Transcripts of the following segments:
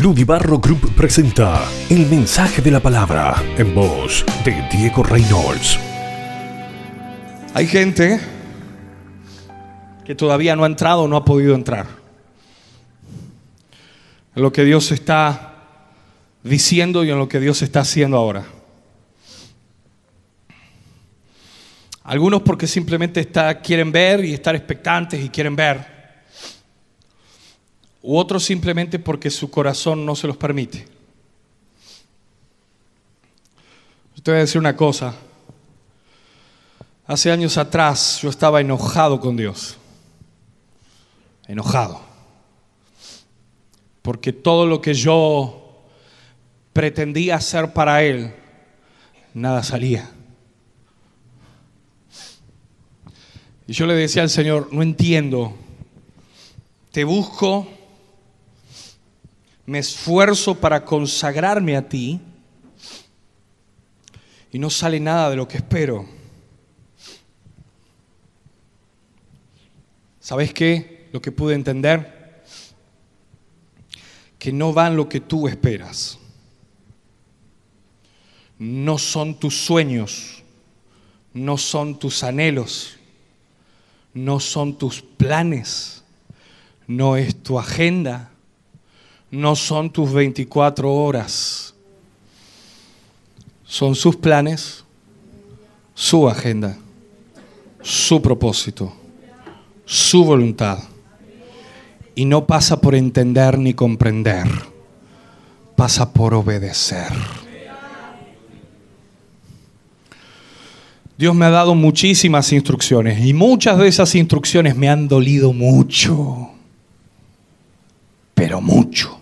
Ludibarro Group presenta el mensaje de la palabra en voz de Diego Reynolds. Hay gente que todavía no ha entrado o no ha podido entrar. En lo que Dios está diciendo y en lo que Dios está haciendo ahora. Algunos porque simplemente está, quieren ver y estar expectantes y quieren ver u otros simplemente porque su corazón no se los permite. Te voy a decir una cosa. Hace años atrás yo estaba enojado con Dios. Enojado. Porque todo lo que yo pretendía hacer para Él, nada salía. Y yo le decía al Señor, no entiendo. Te busco me esfuerzo para consagrarme a ti y no sale nada de lo que espero. ¿Sabes qué? Lo que pude entender, que no van lo que tú esperas. No son tus sueños, no son tus anhelos, no son tus planes, no es tu agenda no son tus 24 horas, son sus planes, su agenda, su propósito, su voluntad. Y no pasa por entender ni comprender, pasa por obedecer. Dios me ha dado muchísimas instrucciones y muchas de esas instrucciones me han dolido mucho, pero mucho.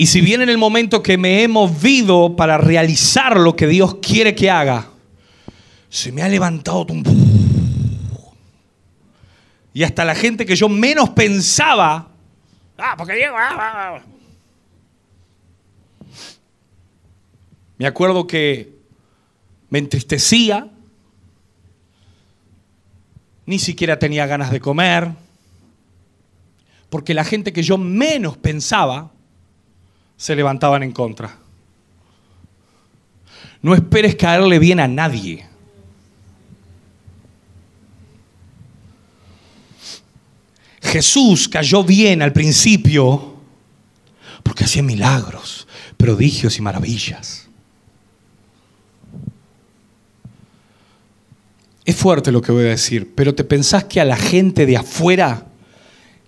Y si bien en el momento que me he movido para realizar lo que Dios quiere que haga, se me ha levantado un... Y hasta la gente que yo menos pensaba, ah, porque Diego, ah, ah, ah". Me acuerdo que me entristecía, ni siquiera tenía ganas de comer, porque la gente que yo menos pensaba se levantaban en contra. No esperes caerle bien a nadie. Jesús cayó bien al principio porque hacía milagros, prodigios y maravillas. Es fuerte lo que voy a decir, pero ¿te pensás que a la gente de afuera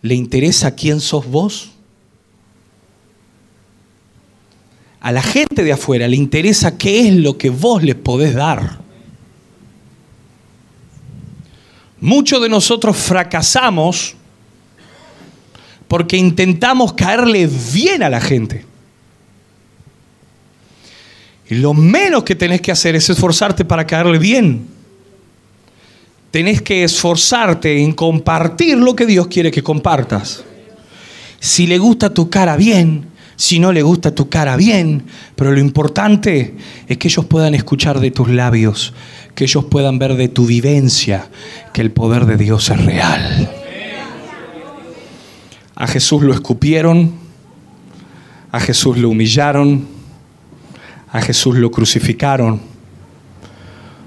le interesa quién sos vos? A la gente de afuera le interesa qué es lo que vos les podés dar. Muchos de nosotros fracasamos porque intentamos caerle bien a la gente. Y lo menos que tenés que hacer es esforzarte para caerle bien. Tenés que esforzarte en compartir lo que Dios quiere que compartas. Si le gusta tu cara bien, si no le gusta tu cara, bien, pero lo importante es que ellos puedan escuchar de tus labios, que ellos puedan ver de tu vivencia que el poder de Dios es real. A Jesús lo escupieron, a Jesús lo humillaron, a Jesús lo crucificaron.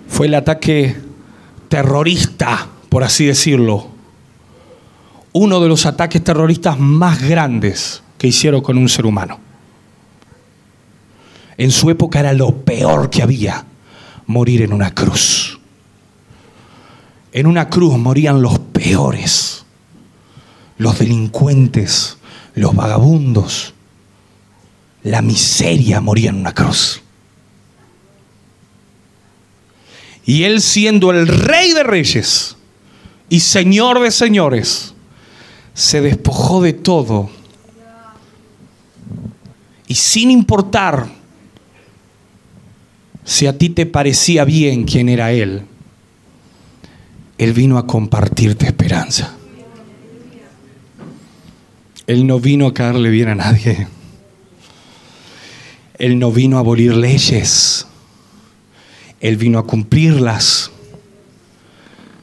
Fue el ataque terrorista, por así decirlo, uno de los ataques terroristas más grandes que hicieron con un ser humano. En su época era lo peor que había, morir en una cruz. En una cruz morían los peores, los delincuentes, los vagabundos. La miseria moría en una cruz. Y él siendo el rey de reyes y señor de señores, se despojó de todo y sin importar si a ti te parecía bien quién era Él, Él vino a compartirte esperanza. Él no vino a caerle bien a nadie. Él no vino a abolir leyes. Él vino a cumplirlas.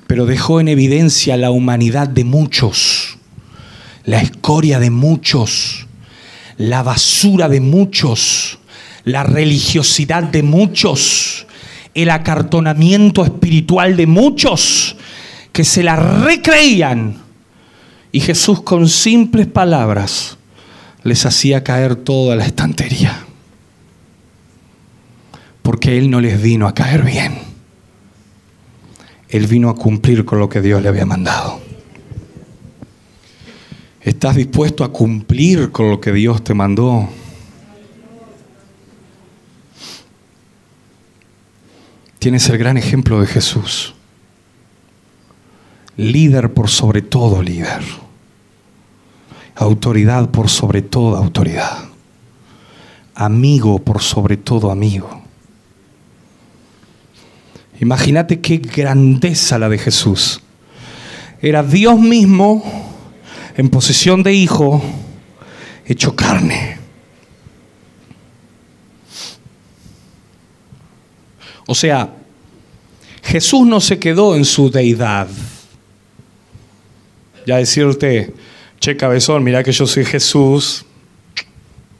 Pero dejó en evidencia la humanidad de muchos la escoria de muchos, la basura de muchos, la religiosidad de muchos, el acartonamiento espiritual de muchos que se la recreían. Y Jesús con simples palabras les hacía caer toda la estantería. Porque Él no les vino a caer bien. Él vino a cumplir con lo que Dios le había mandado. ¿Estás dispuesto a cumplir con lo que Dios te mandó? Tienes el gran ejemplo de Jesús. Líder por sobre todo líder. Autoridad por sobre toda autoridad. Amigo por sobre todo amigo. Imagínate qué grandeza la de Jesús. Era Dios mismo en posición de hijo, hecho carne. O sea, Jesús no se quedó en su deidad. Ya decirte, che cabezón, mira que yo soy Jesús,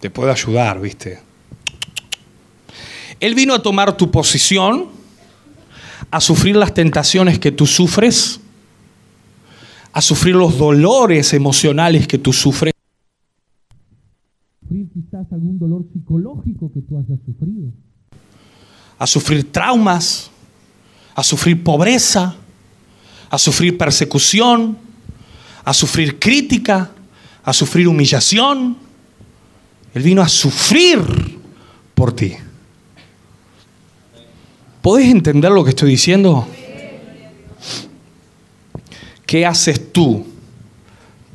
te puedo ayudar, ¿viste? Él vino a tomar tu posición, a sufrir las tentaciones que tú sufres, a sufrir los dolores emocionales que tú sufres. Sufrir quizás algún dolor psicológico que tú hayas sufrido. A sufrir traumas, a sufrir pobreza, a sufrir persecución, a sufrir crítica, a sufrir humillación. Él vino a sufrir por ti. ¿Podés entender lo que estoy diciendo? ¿Qué haces tú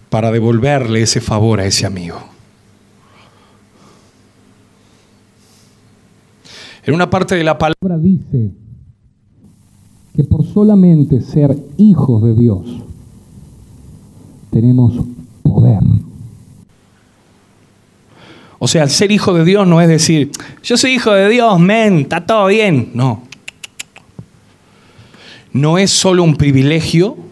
para devolverle ese favor a ese amigo? En una parte de la palabra dice que por solamente ser hijos de Dios tenemos poder. O sea, ser hijo de Dios no es decir, yo soy hijo de Dios, men, está todo bien. No. No es solo un privilegio,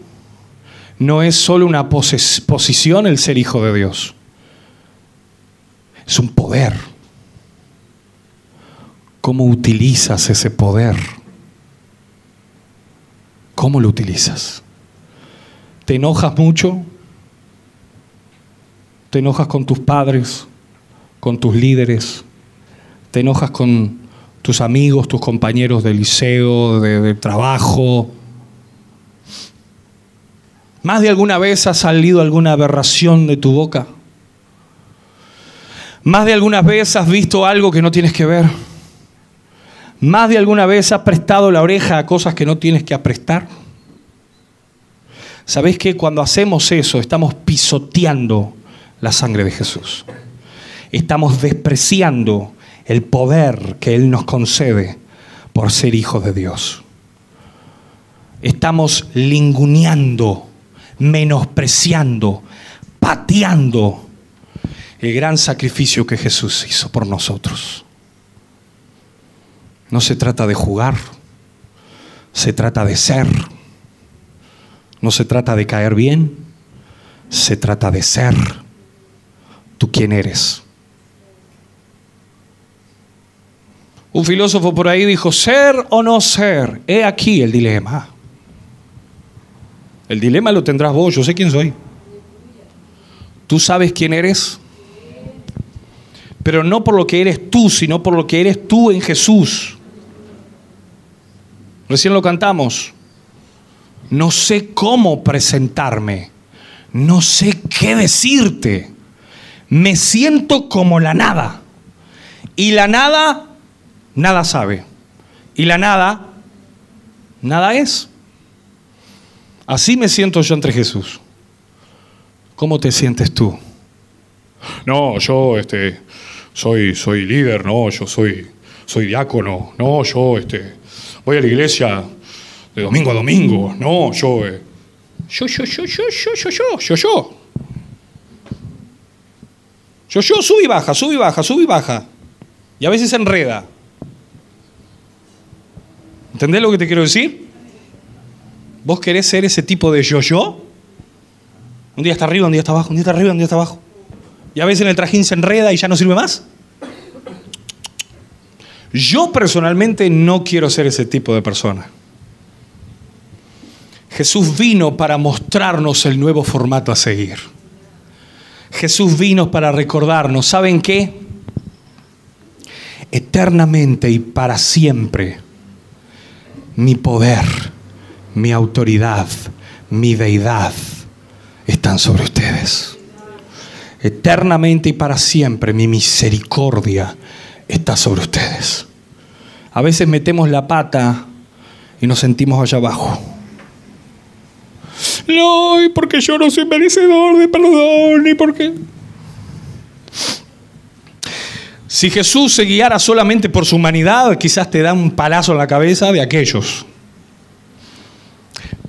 no es solo una posición el ser hijo de Dios. Es un poder. ¿Cómo utilizas ese poder? ¿Cómo lo utilizas? ¿Te enojas mucho? ¿Te enojas con tus padres, con tus líderes? ¿Te enojas con tus amigos, tus compañeros de liceo, de, trabajo? ¿Más de alguna vez ha salido alguna aberración de tu boca? ¿Más de alguna vez has visto algo que no tienes que ver? ¿Más de alguna vez has prestado la oreja a cosas que no tienes que aprestar? ¿Sabéis que cuando hacemos eso estamos pisoteando la sangre de Jesús? Estamos despreciando el poder que Él nos concede por ser hijos de Dios. Estamos linguneando menospreciando, pateando el gran sacrificio que Jesús hizo por nosotros. No se trata de jugar, se trata de ser. No se trata de caer bien, se trata de ser tú quién eres. Un filósofo por ahí dijo, ser o no ser, he aquí el dilema. El dilema lo tendrás vos, yo sé quién soy. Tú sabes quién eres, pero no por lo que eres tú, sino por lo que eres tú en Jesús. Recién lo cantamos. No sé cómo presentarme, no sé qué decirte. Me siento como la nada. Y la nada, nada sabe. Y la nada, nada es. Así me siento yo entre Jesús. ¿Cómo te sientes tú? No, yo este, soy, soy líder, no, yo soy, soy diácono, no, yo este, voy a la iglesia de domingo a domingo, no, yo, eh, yo, yo, yo, yo, yo, yo, yo, yo, yo. Yo, yo, sube y baja, sube y baja, sube y baja. Y a veces enreda. ¿Entendés lo que te quiero decir? ¿Vos querés ser ese tipo de yo-yo? Un día está arriba, un día está abajo, un día está arriba, un día está abajo. Y a veces en el trajín se enreda y ya no sirve más. Yo personalmente no quiero ser ese tipo de persona. Jesús vino para mostrarnos el nuevo formato a seguir. Jesús vino para recordarnos, ¿saben qué? Eternamente y para siempre, mi poder, mi autoridad, mi deidad están sobre ustedes. Eternamente y para siempre, mi misericordia está sobre ustedes. A veces metemos la pata y nos sentimos allá abajo. No, y porque yo no soy merecedor de perdón, y porque. Si Jesús se guiara solamente por su humanidad, quizás te da un palazo en la cabeza de aquellos.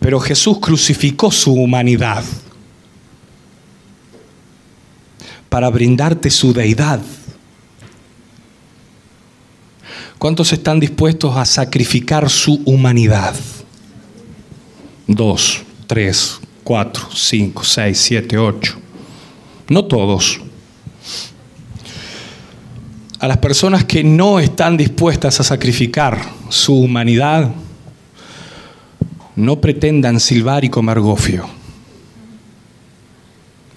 Pero Jesús crucificó su humanidad para brindarte su deidad. ¿Cuántos están dispuestos a sacrificar su humanidad? Dos, tres, cuatro, cinco, seis, siete, ocho. No todos. A las personas que no están dispuestas a sacrificar su humanidad, no pretendan silbar y comer gofio.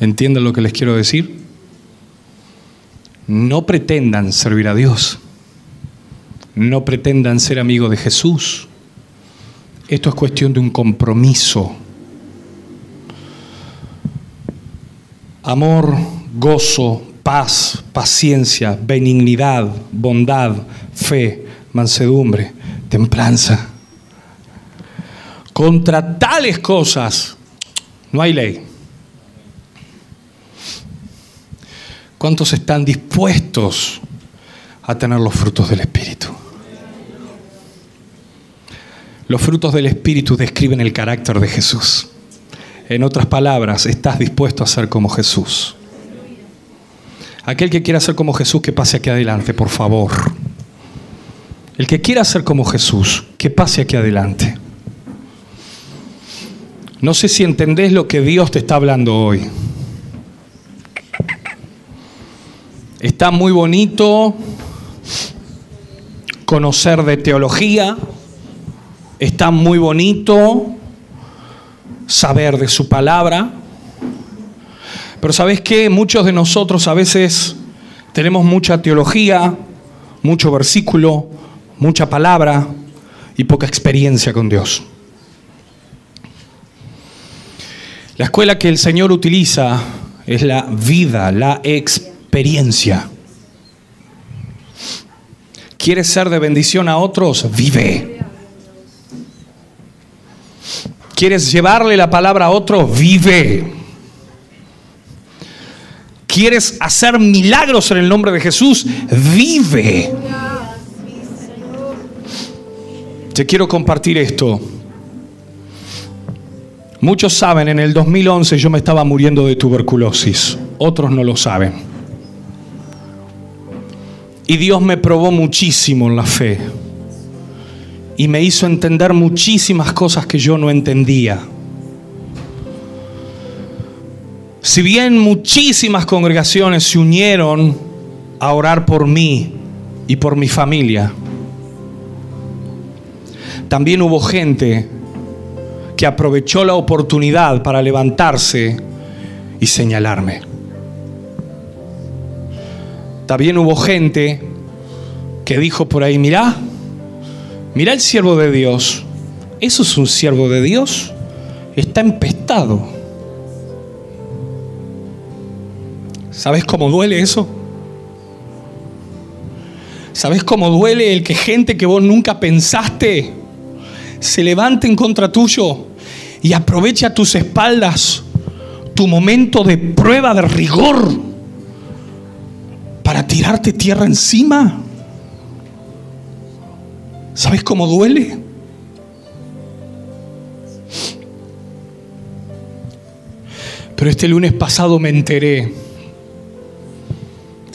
¿Entienden lo que les quiero decir? No pretendan servir a Dios. No pretendan ser amigos de Jesús. Esto es cuestión de un compromiso. Amor, gozo, paz, paciencia, benignidad, bondad, fe, mansedumbre, templanza. Contra tales cosas no hay ley. ¿Cuántos están dispuestos a tener los frutos del Espíritu? Los frutos del Espíritu describen el carácter de Jesús. En otras palabras, estás dispuesto a ser como Jesús. Aquel que quiera ser como Jesús, que pase aquí adelante, por favor. El que quiera ser como Jesús, que pase aquí adelante. No sé si entendés lo que Dios te está hablando hoy. Está muy bonito conocer de teología, está muy bonito saber de su palabra, pero ¿sabes qué? Muchos de nosotros a veces tenemos mucha teología, mucho versículo, mucha palabra y poca experiencia con Dios. La escuela que el Señor utiliza es la vida, la experiencia. ¿Quieres ser de bendición a otros? Vive. ¿Quieres llevarle la palabra a otros? Vive. ¿Quieres hacer milagros en el nombre de Jesús? Vive. Te quiero compartir esto. Muchos saben, en el 2011 yo me estaba muriendo de tuberculosis. Otros no lo saben. Y Dios me probó muchísimo en la fe. Y me hizo entender muchísimas cosas que yo no entendía. Si bien muchísimas congregaciones se unieron a orar por mí y por mi familia, también hubo gente que aprovechó la oportunidad para levantarse y señalarme. También hubo gente que dijo por ahí, mirá, mirá el siervo de Dios. ¿Eso es un siervo de Dios? Está empestado. ¿Sabes cómo duele eso? ¿Sabes cómo duele el que gente que vos nunca pensaste se levante en contra tuyo y aproveche a tus espaldas tu momento de prueba de rigor para tirarte tierra encima? ¿Sabes cómo duele? Pero este lunes pasado me enteré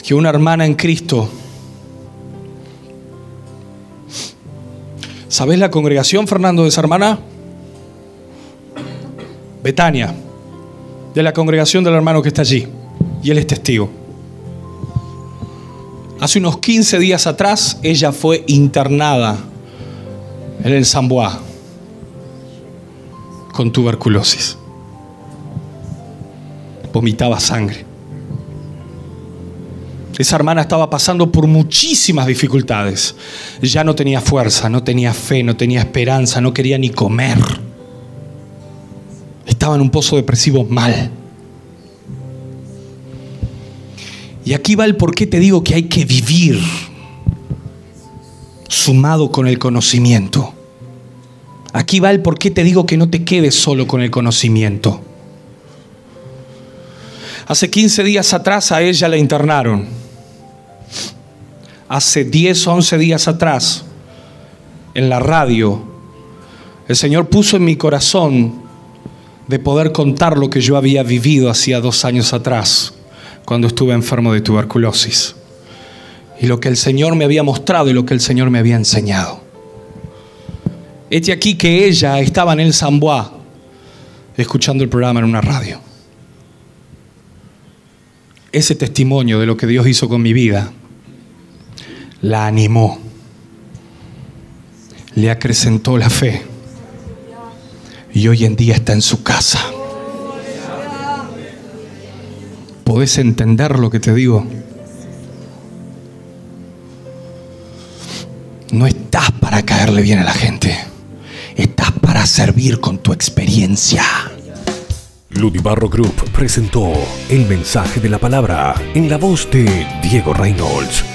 que una hermana en Cristo, ¿sabes la congregación, Fernando, de esa hermana? Betania. de la congregación del hermano que está allí. Y él es testigo. Hace unos 15 días atrás, ella fue internada en el Samboa con tuberculosis. Vomitaba sangre. Esa hermana estaba pasando por muchísimas dificultades. Ya no tenía fuerza, no tenía fe, no tenía esperanza, no quería ni comer. Estaba en un pozo depresivo mal. Y aquí va el por qué te digo que hay que vivir sumado con el conocimiento. Aquí va el por qué te digo que no te quedes solo con el conocimiento. Hace 15 días atrás a ella la internaron. Hace 10, 11 días atrás, en la radio, el Señor puso en mi corazón de poder contar lo que yo había vivido hacía dos años atrás, cuando estuve enfermo de tuberculosis. Y lo que el Señor me había mostrado y lo que el Señor me había enseñado. Este aquí que ella estaba en el Samboa escuchando el programa en una radio. Ese testimonio de lo que Dios hizo con mi vida la animó, le acrecentó la fe y hoy en día está en su casa. ¿Podés entender lo que te digo? No estás para caerle bien a la gente. Estás para servir con tu experiencia. Ludibarro Group presentó el mensaje de la palabra en la voz de Diego Reynolds